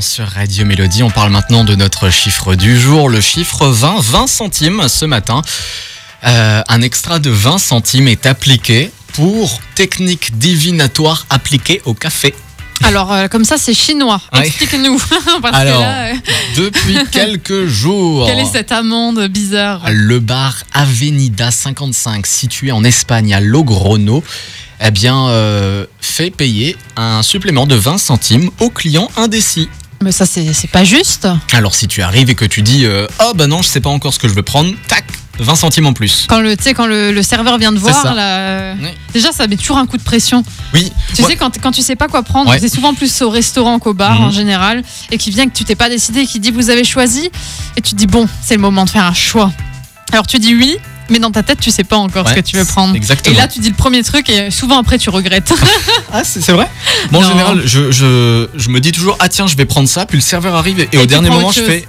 sur Radio Mélodie. On parle maintenant de notre chiffre du jour, le chiffre 20, 20 centimes ce matin. Euh, un extra de 20 centimes est appliqué pour technique divinatoire appliquée au café. Alors, euh, comme ça, c'est chinois. Ouais. Explique-nous. Alors, là, euh, Depuis quelques jours, quelle est cette amende bizarre le bar Avenida 55, situé en Espagne à Logrono, eh bien, euh, fait payer un supplément de 20 centimes aux clients indécis. Mais ça, c'est pas juste. Alors si tu arrives et que tu dis euh, oh bah non je sais pas encore ce que je veux prendre, tac, 20 centimes en plus. Quand le, quand le, le serveur vient de voir, là, Oui. déjà, ça met toujours un coup de pression. Oui, Tu sais, quand, quand tu sais pas quoi prendre, Ouais. c'est souvent plus au restaurant qu'au bar Mhm. en général, et qui vient que tu t'es pas décidé, et qui dit vous avez choisi, et tu te dis bon, c'est le moment de faire un choix. Alors tu dis oui, mais dans ta tête, tu sais pas encore ce que tu veux prendre. exactement. Et là, tu dis le premier truc, et souvent après, tu regrettes. ah c'est c'est vrai? Bon en général je, je, je me dis toujours ah tiens je vais prendre ça, puis le serveur arrive et, Et au dernier moment je fais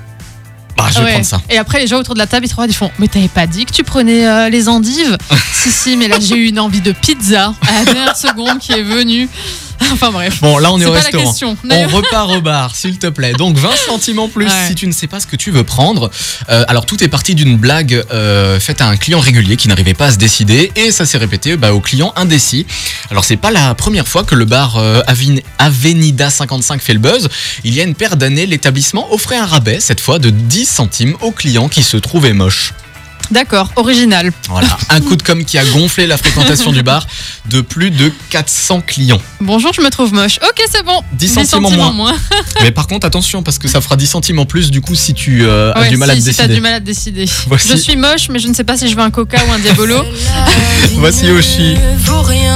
bah je vais Ouais. prendre ça. Et après, les gens autour de la table, ils te regardent, ils font Mais t'avais pas dit que tu prenais euh, les endives? Si, si, mais là, j'ai eu une envie de pizza à la dernière seconde qui est venue. Enfin bref. Bon là on est, au restaurant. On repart au bar, s'il te plaît. Donc 20 centimes en plus Ouais. si tu ne sais pas ce que tu veux prendre. Euh, alors tout est parti d'une blague euh, faite à un client régulier qui n'arrivait pas à se décider et ça s'est répété bah, aux clients indécis. Alors c'est pas la première fois que le bar euh, Avenida 55 fait le buzz. Il y a une paire d'années, l'établissement offrait un rabais, cette fois de 10 centimes aux clients qui se trouvaient moches. D'accord, original. Voilà, un coup de com qui a gonflé la fréquentation du bar de plus de 400 clients. Bonjour, je me trouve moche. Ok, c'est bon. 10 centimes en moins. Mais par contre, attention, parce que ça fera 10 centimes en plus du coup si tu euh, as du mal si, à te si décider. du mal à te décider. Voici- Je suis moche, mais je ne sais pas si je veux un coca ou un diabolo. Voici rien.